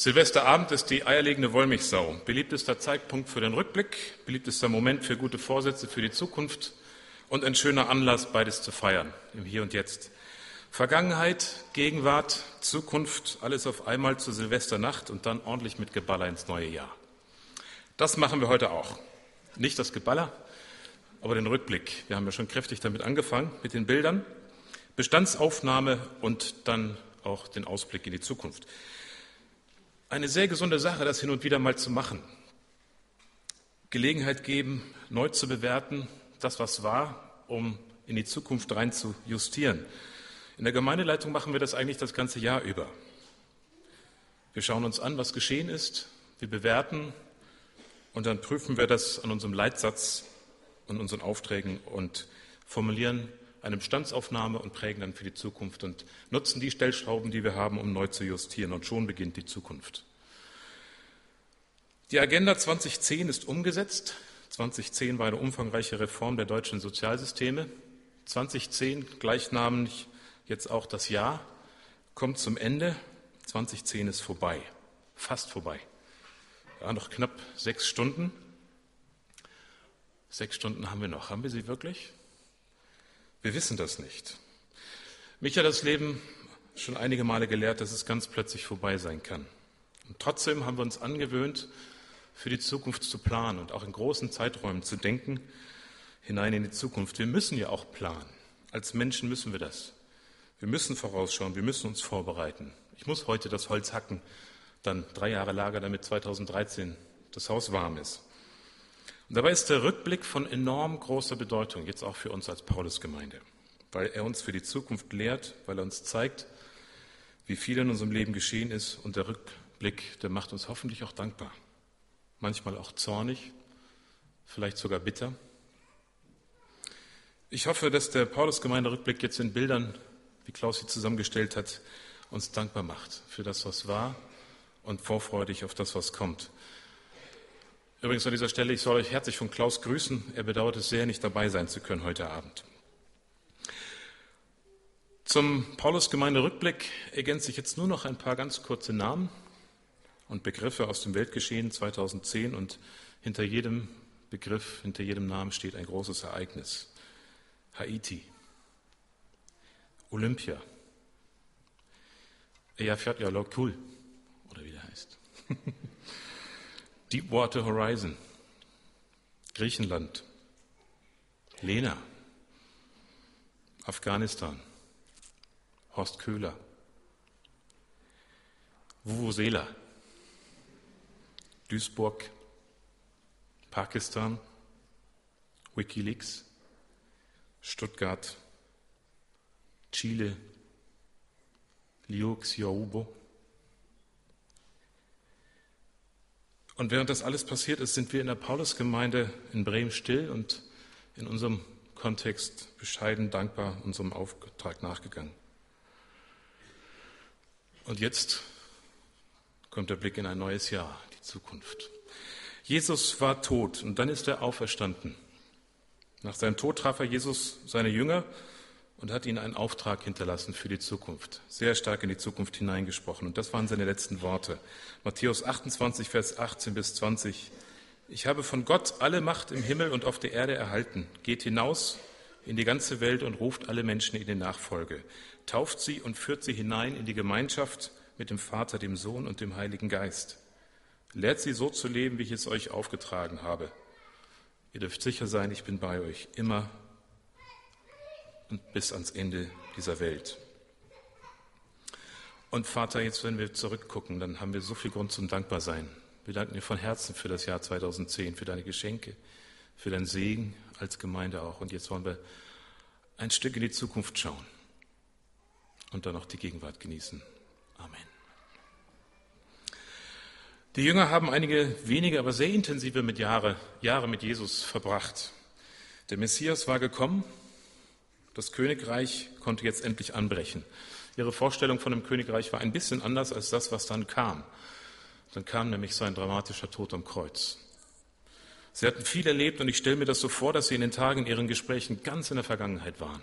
Silvesterabend ist die eierlegende Wollmilchsau. Beliebtester Zeitpunkt für den Rückblick, beliebtester Moment für gute Vorsätze für die Zukunft und ein schöner Anlass, beides zu feiern, im Hier und Jetzt. Vergangenheit, Gegenwart, Zukunft, alles auf einmal zur Silvesternacht und dann ordentlich mit Geballer ins neue Jahr. Das machen wir heute auch. Nicht das Geballer, aber den Rückblick. Wir haben ja schon kräftig damit angefangen, mit den Bildern, Bestandsaufnahme und dann auch den Ausblick in die Zukunft eine sehr gesunde Sache, das hin und wieder mal zu machen. Gelegenheit geben, neu zu bewerten, das, was war, um in die Zukunft rein zu justieren. In der Gemeindeleitung machen wir das eigentlich das ganze Jahr über. Wir schauen uns an, was geschehen ist, wir bewerten und dann prüfen wir das an unserem Leitsatz und unseren Aufträgen und formulieren eine Bestandsaufnahme und prägen dann für die Zukunft und nutzen die Stellschrauben, die wir haben, um neu zu justieren. Und schon beginnt die Zukunft. Die Agenda 2010 ist umgesetzt. 2010 war eine umfangreiche Reform der deutschen Sozialsysteme. 2010, gleichnamig jetzt auch das Jahr, kommt zum Ende. 2010 ist vorbei, fast vorbei. Ja, noch knapp sechs Stunden. Sechs Stunden haben wir noch. Haben wir sie wirklich? Wir wissen das nicht. Mich hat das Leben schon einige Male gelehrt, dass es ganz plötzlich vorbei sein kann. Und trotzdem haben wir uns angewöhnt, für die Zukunft zu planen und auch in großen Zeiträumen zu denken, hinein in die Zukunft. Wir müssen ja auch planen. Als Menschen müssen wir das. Wir müssen vorausschauen, wir müssen uns vorbereiten. Ich muss heute das Holz hacken, dann drei Jahre Lager, damit 2013 das Haus warm ist. Und dabei ist der Rückblick von enorm großer Bedeutung, jetzt auch für uns als Paulusgemeinde, weil er uns für die Zukunft lehrt, weil er uns zeigt, wie viel in unserem Leben geschehen ist. Und der Rückblick, der macht uns hoffentlich auch dankbar, manchmal auch zornig, vielleicht sogar bitter. Ich hoffe, dass der Paulusgemeinde-Rückblick jetzt in Bildern, wie Klaus sie zusammengestellt hat, uns dankbar macht für das, was war und vorfreudig auf das, was kommt. Übrigens an dieser Stelle, ich soll euch herzlich von Klaus grüßen. Er bedauert es sehr, nicht dabei sein zu können heute Abend. Zum Paulus-Gemeinde-Rückblick ergänze ich jetzt nur noch ein paar ganz kurze Namen und Begriffe aus dem Weltgeschehen 2010 und hinter jedem Begriff, hinter jedem Namen steht ein großes Ereignis. Haiti, Olympia, Eyjafjallajökull, Lokul, oder wie der heißt. Deepwater Horizon, Griechenland, Lena, Afghanistan, Horst Köhler, Vuvuzela, Duisburg, Pakistan, Wikileaks, Stuttgart, Chile, Liu Xiaobo, Und während das alles passiert ist, sind wir in der Paulusgemeinde in Bremen still und in unserem Kontext bescheiden dankbar unserem Auftrag nachgegangen. Und jetzt kommt der Blick in ein neues Jahr, Zukunft. Jesus war tot und dann ist er auferstanden. Nach seinem Tod traf er Jesus seine Jünger und hat ihnen einen Auftrag hinterlassen für die Zukunft, sehr stark in die Zukunft hineingesprochen. Und das waren seine letzten Worte. Matthäus 28, Vers 18 bis 20. Ich habe von Gott alle Macht im Himmel und auf der Erde erhalten. Geht hinaus in die ganze Welt und ruft alle Menschen in die Nachfolge. Tauft sie und führt sie hinein in die Gemeinschaft mit dem Vater, dem Sohn und dem Heiligen Geist. Lehrt sie so zu leben, wie ich es euch aufgetragen habe. Ihr dürft sicher sein, ich bin bei euch immer und bis ans Ende dieser Welt. Und Vater, jetzt wenn wir zurückgucken, dann haben wir so viel Grund zum Dankbarsein. Wir danken dir von Herzen für das Jahr 2010, für deine Geschenke, für deinen Segen als Gemeinde auch. Und jetzt wollen wir ein Stück in die Zukunft schauen und dann auch die Gegenwart genießen. Amen. Die Jünger haben einige wenige, aber sehr intensive mit Jahre, Jahre mit Jesus verbracht. Der Messias war gekommen das Königreich konnte jetzt endlich anbrechen. Ihre Vorstellung von dem Königreich war ein bisschen anders als das, was dann kam. Dann kam nämlich sein dramatischer Tod am Kreuz. Sie hatten viel erlebt und ich stelle mir das so vor, dass sie in den Tagen in ihren Gesprächen ganz in der Vergangenheit waren.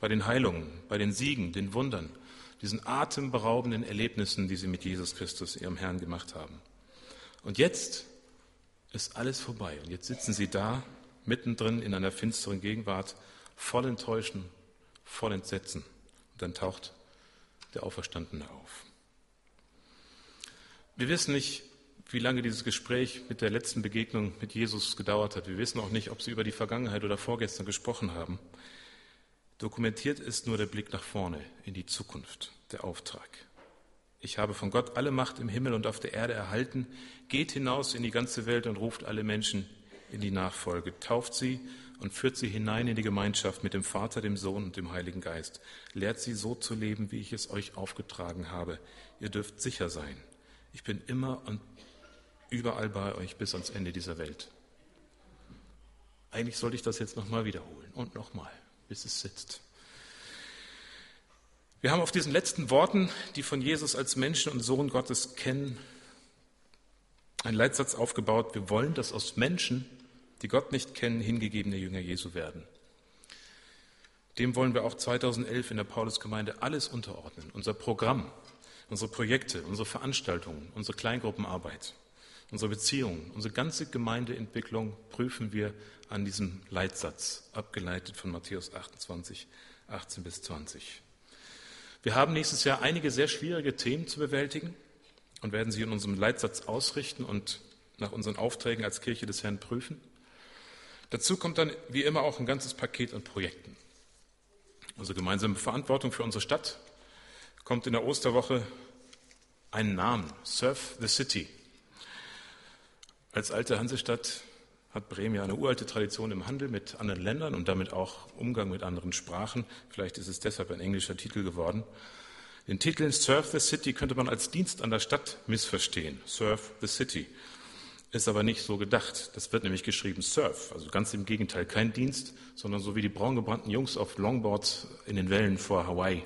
Bei den Heilungen, bei den Siegen, den Wundern, diesen atemberaubenden Erlebnissen, die sie mit Jesus Christus, ihrem Herrn, gemacht haben. Und jetzt ist alles vorbei. Und jetzt sitzen sie da, mittendrin in einer finsteren Gegenwart, voll Enttäuschen, voll Entsetzen. Und dann taucht der Auferstandene auf. Wir wissen nicht, wie lange dieses Gespräch mit der letzten Begegnung mit Jesus gedauert hat. Wir wissen auch nicht, ob sie über die Vergangenheit oder vorgestern gesprochen haben. Dokumentiert ist nur der Blick nach vorne, in die Zukunft, der Auftrag. Ich habe von Gott alle Macht im Himmel und auf der Erde erhalten. Geht hinaus in die ganze Welt und ruft alle Menschen in die Nachfolge, tauft sie und führt sie hinein in die Gemeinschaft mit dem Vater, dem Sohn und dem Heiligen Geist. Lehrt sie so zu leben, wie ich es euch aufgetragen habe. Ihr dürft sicher sein. Ich bin immer und überall bei euch bis ans Ende dieser Welt. Eigentlich sollte ich das jetzt nochmal wiederholen und nochmal, bis es sitzt. Wir haben auf diesen letzten Worten, die von Jesus als Menschen und Sohn Gottes kennen, einen Leitsatz aufgebaut. Wir wollen, dass aus Menschen, die Gott nicht kennen, hingegebene Jünger Jesu werden. Dem wollen wir auch 2011 in der Paulusgemeinde alles unterordnen. Unser Programm, unsere Projekte, unsere Veranstaltungen, unsere Kleingruppenarbeit. Unsere Beziehungen, unsere ganze Gemeindeentwicklung prüfen wir an diesem Leitsatz, abgeleitet von Matthäus 28, 18 bis 20. Wir haben nächstes Jahr einige sehr schwierige Themen zu bewältigen und werden sie in unserem Leitsatz ausrichten und nach unseren Aufträgen als Kirche des Herrn prüfen. Dazu kommt dann wie immer auch ein ganzes Paket an Projekten. Unsere gemeinsame Verantwortung für unsere Stadt kommt in der Osterwoche einen Namen, Surf the City. Als alte Hansestadt hat Bremen ja eine uralte Tradition im Handel mit anderen Ländern und damit auch Umgang mit anderen Sprachen. Vielleicht ist es deshalb ein englischer Titel geworden. Den Titel Surf the City könnte man als Dienst an der Stadt missverstehen. Surf the City. Ist aber nicht so gedacht. Das wird nämlich geschrieben Surf. Also ganz im Gegenteil. Kein Dienst, sondern so wie die braungebrannten Jungs auf Longboards in den Wellen vor Hawaii,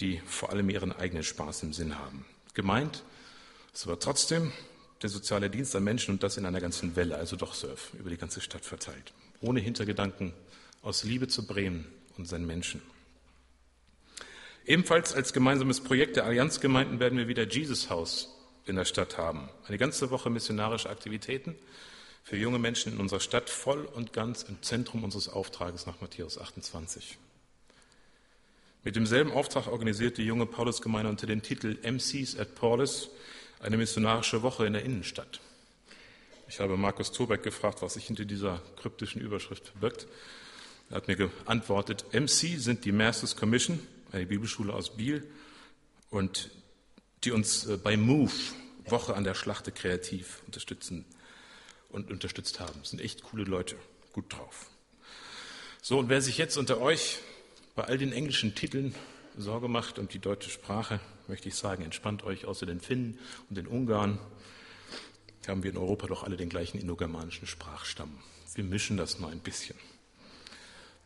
die vor allem ihren eigenen Spaß im Sinn haben. Gemeint ist aber trotzdem der soziale Dienst an Menschen und das in einer ganzen Welle, also doch Surf, über die ganze Stadt verteilt. Ohne Hintergedanken, aus Liebe zu Bremen und seinen Menschen. Ebenfalls als gemeinsames Projekt der Allianzgemeinden werden wir wieder Jesus House in der Stadt haben. Eine ganze Woche missionarische Aktivitäten für junge Menschen in unserer Stadt, voll und ganz im Zentrum unseres Auftrages nach Matthäus 28. Mit demselben Auftrag organisiert die junge Paulusgemeinde unter dem Titel MCs at Paulus eine missionarische Woche in der Innenstadt. Ich habe Markus Tobeck gefragt, was sich hinter dieser kryptischen Überschrift verbirgt. Er hat mir geantwortet, MC sind die Masters Commission, eine Bibelschule aus Biel, und die uns äh, bei Move, Woche an der Schlachte, kreativ unterstützen und unterstützt haben. Das sind echt coole Leute, gut drauf. So, und wer sich jetzt unter euch bei all den englischen Titeln Sorge macht und die deutsche Sprache, möchte ich sagen, entspannt euch außer den Finnen und den Ungarn, haben wir in Europa doch alle den gleichen indogermanischen Sprachstamm. Wir mischen das nur ein bisschen.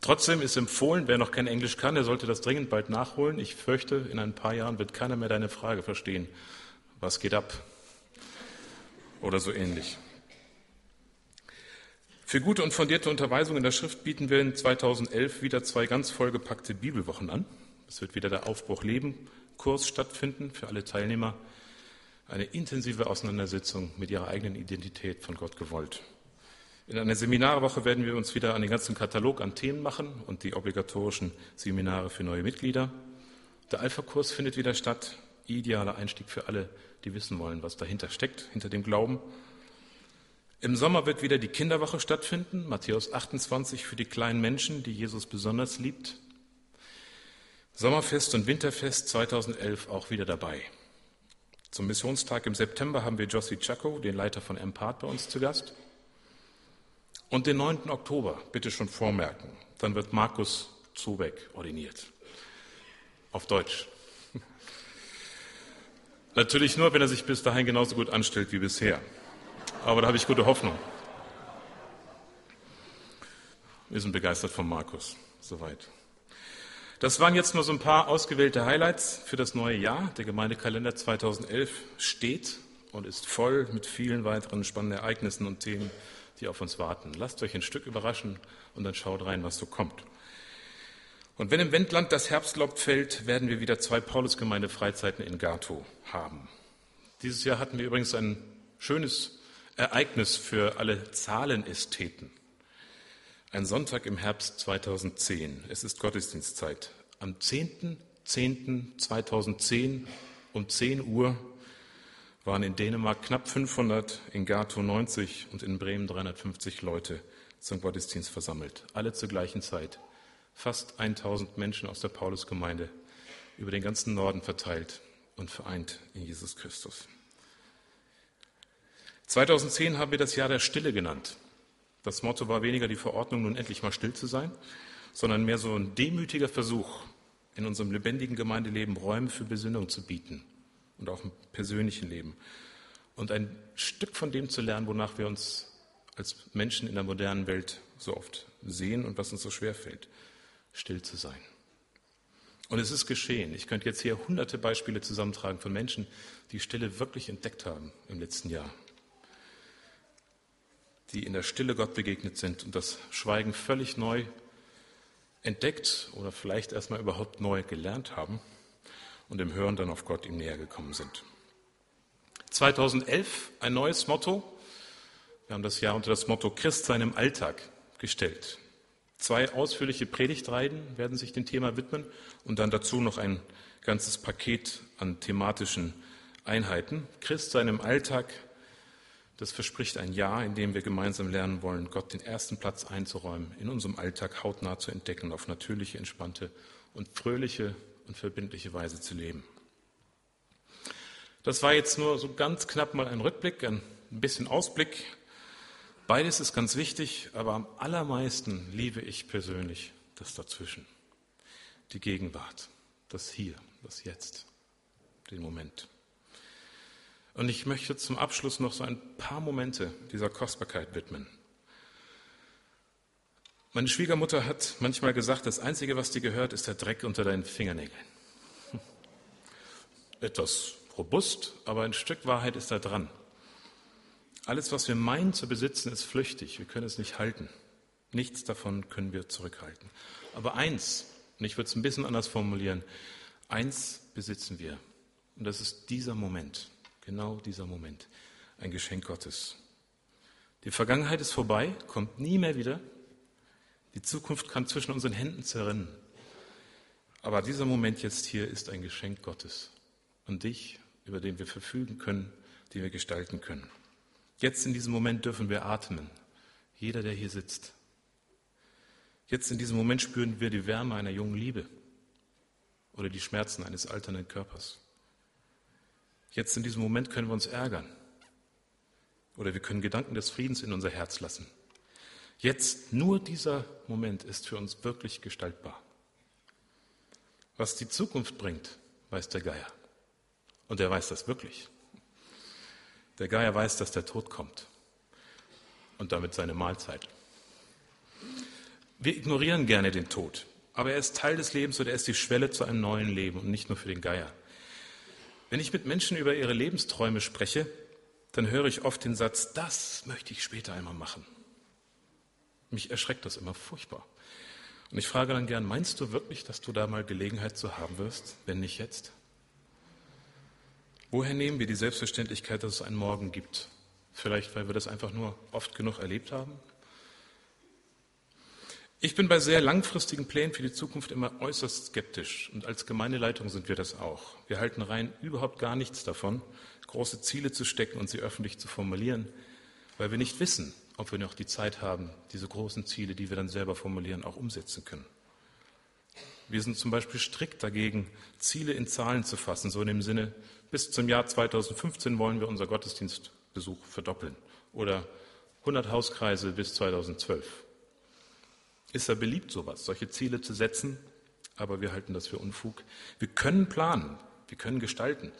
Trotzdem ist empfohlen, wer noch kein Englisch kann, der sollte das dringend bald nachholen. Ich fürchte, in ein paar Jahren wird keiner mehr deine Frage verstehen. Was geht ab? Oder so ähnlich. Für gute und fundierte Unterweisung in der Schrift bieten wir in 2011 wieder zwei ganz vollgepackte Bibelwochen an. Es wird wieder der Aufbruch Leben Kurs stattfinden für alle Teilnehmer. Eine intensive Auseinandersetzung mit ihrer eigenen Identität von Gott gewollt. In einer Seminarwoche werden wir uns wieder an den ganzen Katalog an Themen machen und die obligatorischen Seminare für neue Mitglieder. Der Alpha-Kurs findet wieder statt. Idealer Einstieg für alle, die wissen wollen, was dahinter steckt, hinter dem Glauben. Im Sommer wird wieder die Kinderwoche stattfinden, Matthäus 28 für die kleinen Menschen, die Jesus besonders liebt. Sommerfest und Winterfest 2011 auch wieder dabei. Zum Missionstag im September haben wir Jossi Chaco, den Leiter von Empart, bei uns zu Gast. Und den 9. Oktober, bitte schon vormerken, dann wird Markus Zubeck ordiniert. Auf Deutsch. Natürlich nur, wenn er sich bis dahin genauso gut anstellt wie bisher. Aber da habe ich gute Hoffnung. Wir sind begeistert von Markus. Soweit. Das waren jetzt nur so ein paar ausgewählte Highlights für das neue Jahr. Der Gemeindekalender 2011 steht und ist voll mit vielen weiteren spannenden Ereignissen und Themen, die auf uns warten. Lasst euch ein Stück überraschen und dann schaut rein, was so kommt. Und wenn im Wendland das Herbstlaub fällt, werden wir wieder zwei Paulusgemeinde-Freizeiten in Gato haben. Dieses Jahr hatten wir übrigens ein schönes Ereignis für alle Zahlenästheten. Ein Sonntag im Herbst 2010. Es ist Gottesdienstzeit. Am 10.10.2010 um 10 Uhr waren in Dänemark knapp 500, in Gato 90 und in Bremen 350 Leute zum Gottesdienst versammelt. Alle zur gleichen Zeit fast 1000 Menschen aus der Paulusgemeinde über den ganzen Norden verteilt und vereint in Jesus Christus. 2010 haben wir das Jahr der Stille genannt. Das Motto war weniger die Verordnung, nun endlich mal still zu sein, sondern mehr so ein demütiger Versuch, in unserem lebendigen Gemeindeleben Räume für Besinnung zu bieten und auch im persönlichen Leben. Und ein Stück von dem zu lernen, wonach wir uns als Menschen in der modernen Welt so oft sehen und was uns so schwer fällt still zu sein. Und es ist geschehen. Ich könnte jetzt hier hunderte Beispiele zusammentragen von Menschen, die Stille wirklich entdeckt haben im letzten Jahr. Die in der Stille Gott begegnet sind und das Schweigen völlig neu entdeckt oder vielleicht erstmal überhaupt neu gelernt haben und im Hören dann auf Gott ihm näher gekommen sind. 2011 ein neues Motto. Wir haben das Jahr unter das Motto Christ seinem Alltag gestellt. Zwei ausführliche Predigtreihen werden sich dem Thema widmen und dann dazu noch ein ganzes Paket an thematischen Einheiten. Christ seinem Alltag, das verspricht ein Jahr, in dem wir gemeinsam lernen wollen, Gott den ersten Platz einzuräumen, in unserem Alltag hautnah zu entdecken, auf natürliche, entspannte und fröhliche und verbindliche Weise zu leben. Das war jetzt nur so ganz knapp mal ein Rückblick, ein bisschen Ausblick Beides ist ganz wichtig, aber am allermeisten liebe ich persönlich das Dazwischen. Die Gegenwart, das Hier, das Jetzt, den Moment. Und ich möchte zum Abschluss noch so ein paar Momente dieser Kostbarkeit widmen. Meine Schwiegermutter hat manchmal gesagt, das Einzige, was dir gehört, ist der Dreck unter deinen Fingernägeln. Etwas robust, aber ein Stück Wahrheit ist da dran. Alles, was wir meinen zu besitzen, ist flüchtig. Wir können es nicht halten. Nichts davon können wir zurückhalten. Aber eins, und ich würde es ein bisschen anders formulieren, eins besitzen wir. Und das ist dieser Moment, genau dieser Moment, ein Geschenk Gottes. Die Vergangenheit ist vorbei, kommt nie mehr wieder. Die Zukunft kann zwischen unseren Händen zerrinnen. Aber dieser Moment jetzt hier ist ein Geschenk Gottes an dich, über den wir verfügen können, den wir gestalten können. Jetzt in diesem Moment dürfen wir atmen. Jeder, der hier sitzt. Jetzt in diesem Moment spüren wir die Wärme einer jungen Liebe oder die Schmerzen eines alternden Körpers. Jetzt in diesem Moment können wir uns ärgern oder wir können Gedanken des Friedens in unser Herz lassen. Jetzt nur dieser Moment ist für uns wirklich gestaltbar. Was die Zukunft bringt, weiß der Geier. Und er weiß das wirklich. Der Geier weiß, dass der Tod kommt und damit seine Mahlzeit. Wir ignorieren gerne den Tod, aber er ist Teil des Lebens und er ist die Schwelle zu einem neuen Leben und nicht nur für den Geier. Wenn ich mit Menschen über ihre Lebensträume spreche, dann höre ich oft den Satz, das möchte ich später einmal machen. Mich erschreckt das immer furchtbar. Und ich frage dann gern, meinst du wirklich, dass du da mal Gelegenheit zu haben wirst, wenn nicht jetzt? Woher nehmen wir die Selbstverständlichkeit, dass es einen Morgen gibt? Vielleicht, weil wir das einfach nur oft genug erlebt haben? Ich bin bei sehr langfristigen Plänen für die Zukunft immer äußerst skeptisch und als Gemeindeleitung sind wir das auch. Wir halten rein überhaupt gar nichts davon, große Ziele zu stecken und sie öffentlich zu formulieren, weil wir nicht wissen, ob wir noch die Zeit haben, diese großen Ziele, die wir dann selber formulieren, auch umsetzen können. Wir sind zum Beispiel strikt dagegen, Ziele in Zahlen zu fassen, so in dem Sinne, bis zum Jahr 2015 wollen wir unser Gottesdienstbesuch verdoppeln oder 100 Hauskreise bis 2012. Ist ja beliebt, sowas, solche Ziele zu setzen, aber wir halten das für Unfug. Wir können planen, wir können gestalten,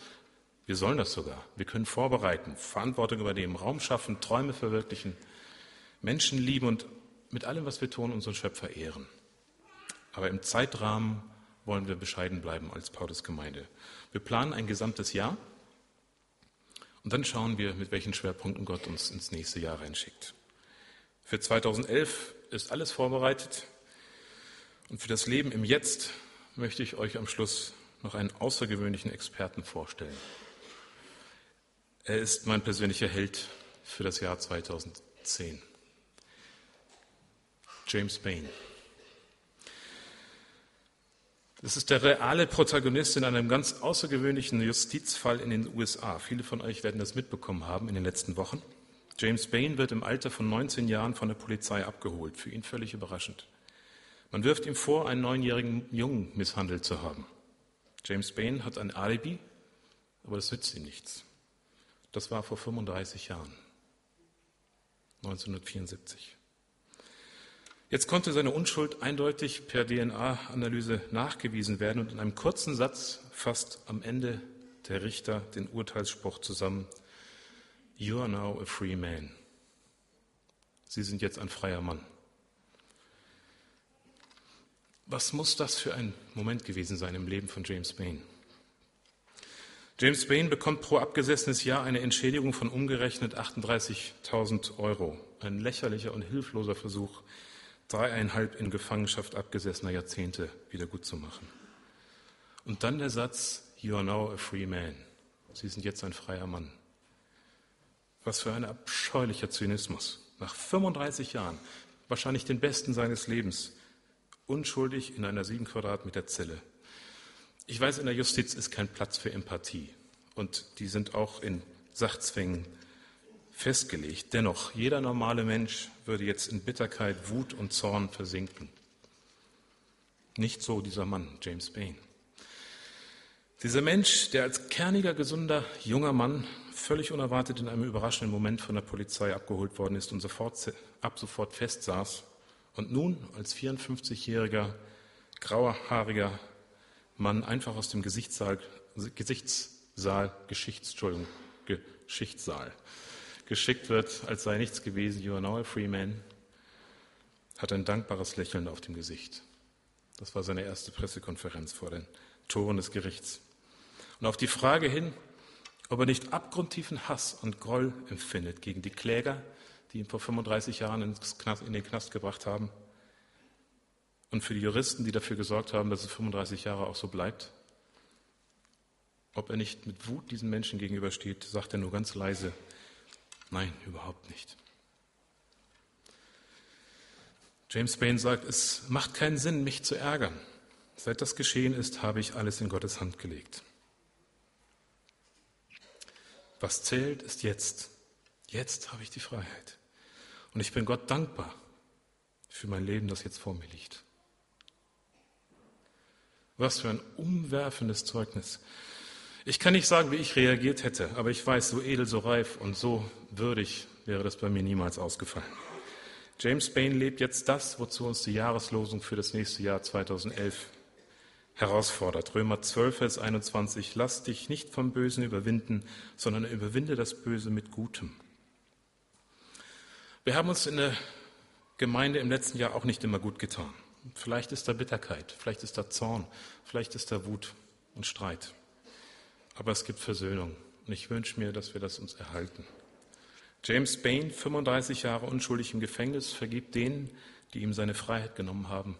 wir sollen das sogar. Wir können vorbereiten, Verantwortung übernehmen, Raum schaffen, Träume verwirklichen, Menschen lieben und mit allem, was wir tun, unseren Schöpfer ehren. Aber im Zeitrahmen wollen wir bescheiden bleiben als Paulus-Gemeinde. Wir planen ein gesamtes Jahr und dann schauen wir, mit welchen Schwerpunkten Gott uns ins nächste Jahr reinschickt. Für 2011 ist alles vorbereitet Und für das Leben im Jetzt möchte ich euch am Schluss noch einen außergewöhnlichen Experten vorstellen. Er ist mein persönlicher Held für das Jahr 2010. James Bain. Das ist der reale Protagonist in einem ganz außergewöhnlichen Justizfall in den USA. Viele von euch werden das mitbekommen haben in den letzten Wochen. James Bain wird im Alter von 19 Jahren von der Polizei abgeholt. Für ihn völlig überraschend. Man wirft ihm vor, einen neunjährigen Jungen misshandelt zu haben. James Bain hat ein Alibi, aber das nützt ihm nichts. Das war vor 35 Jahren, 1974. Jetzt konnte seine Unschuld eindeutig per DNA-Analyse nachgewiesen werden und in einem kurzen Satz fasst am Ende der Richter den Urteilsspruch zusammen. You are now a free man. Sie sind jetzt ein freier Mann. Was muss das für ein Moment gewesen sein im Leben von James Bain? James Bain bekommt pro abgesessenes Jahr eine Entschädigung von umgerechnet 38.000 Euro. Ein lächerlicher und hilfloser Versuch, dreieinhalb in Gefangenschaft abgesessener Jahrzehnte wiedergutzumachen. Und dann der Satz, You are now a free man. Sie sind jetzt ein freier Mann. Was für ein abscheulicher Zynismus. Nach 35 Jahren, wahrscheinlich den besten seines Lebens, unschuldig in einer sieben Quadratmeter Zelle. Ich weiß, in der Justiz ist kein Platz für Empathie. Und die sind auch in Sachzwängen festgelegt. Dennoch, jeder normale Mensch würde jetzt in Bitterkeit, Wut und Zorn versinken. Nicht so dieser Mann, James Bain. Dieser Mensch, der als kerniger, gesunder, junger Mann völlig unerwartet in einem überraschenden Moment von der Polizei abgeholt worden ist und sofort, ab sofort festsaß und nun als 54-jähriger, grauhaariger Mann einfach aus dem Gesichtssaal, Gesichtssaal Geschichts, Geschichtssaal geschickt wird, als sei nichts gewesen, you are now a free man, hat ein dankbares Lächeln auf dem Gesicht. Das war seine erste Pressekonferenz vor den Toren des Gerichts. Und auf die Frage hin, ob er nicht abgrundtiefen Hass und Groll empfindet gegen die Kläger, die ihn vor 35 Jahren in den Knast gebracht haben, und für die Juristen, die dafür gesorgt haben, dass es 35 Jahre auch so bleibt, ob er nicht mit Wut diesen Menschen gegenübersteht, sagt er nur ganz leise, Nein, überhaupt nicht. James Bain sagt, es macht keinen Sinn, mich zu ärgern. Seit das geschehen ist, habe ich alles in Gottes Hand gelegt. Was zählt, ist jetzt. Jetzt habe ich die Freiheit. Und ich bin Gott dankbar für mein Leben, das jetzt vor mir liegt. Was für ein umwerfendes Zeugnis. Ich kann nicht sagen, wie ich reagiert hätte, aber ich weiß, so edel, so reif und so würdig wäre das bei mir niemals ausgefallen. James Bain lebt jetzt das, wozu uns die Jahreslosung für das nächste Jahr 2011 herausfordert. Römer 12, Vers 21. Lass dich nicht vom Bösen überwinden, sondern überwinde das Böse mit Gutem. Wir haben uns in der Gemeinde im letzten Jahr auch nicht immer gut getan. Vielleicht ist da Bitterkeit, vielleicht ist da Zorn, vielleicht ist da Wut und Streit aber es gibt Versöhnung. Und ich wünsche mir, dass wir das uns erhalten. James Bain, 35 Jahre unschuldig im Gefängnis, vergibt denen, die ihm seine Freiheit genommen haben.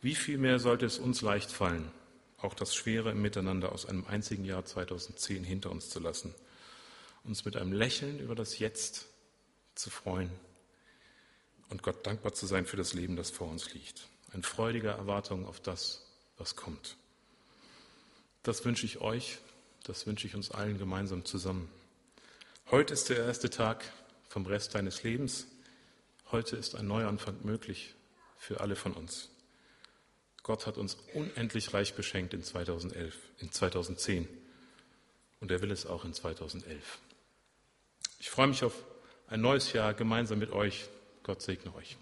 Wie viel mehr sollte es uns leicht fallen, auch das Schwere im Miteinander aus einem einzigen Jahr 2010 hinter uns zu lassen, uns mit einem Lächeln über das Jetzt zu freuen und Gott dankbar zu sein für das Leben, das vor uns liegt. Ein freudiger Erwartung auf das, was kommt. Das wünsche ich euch das wünsche ich uns allen gemeinsam zusammen. Heute ist der erste Tag vom Rest deines Lebens. Heute ist ein Neuanfang möglich für alle von uns. Gott hat uns unendlich reich beschenkt in 2011, in 2010 und er will es auch in 2011. Ich freue mich auf ein neues Jahr gemeinsam mit euch. Gott segne euch.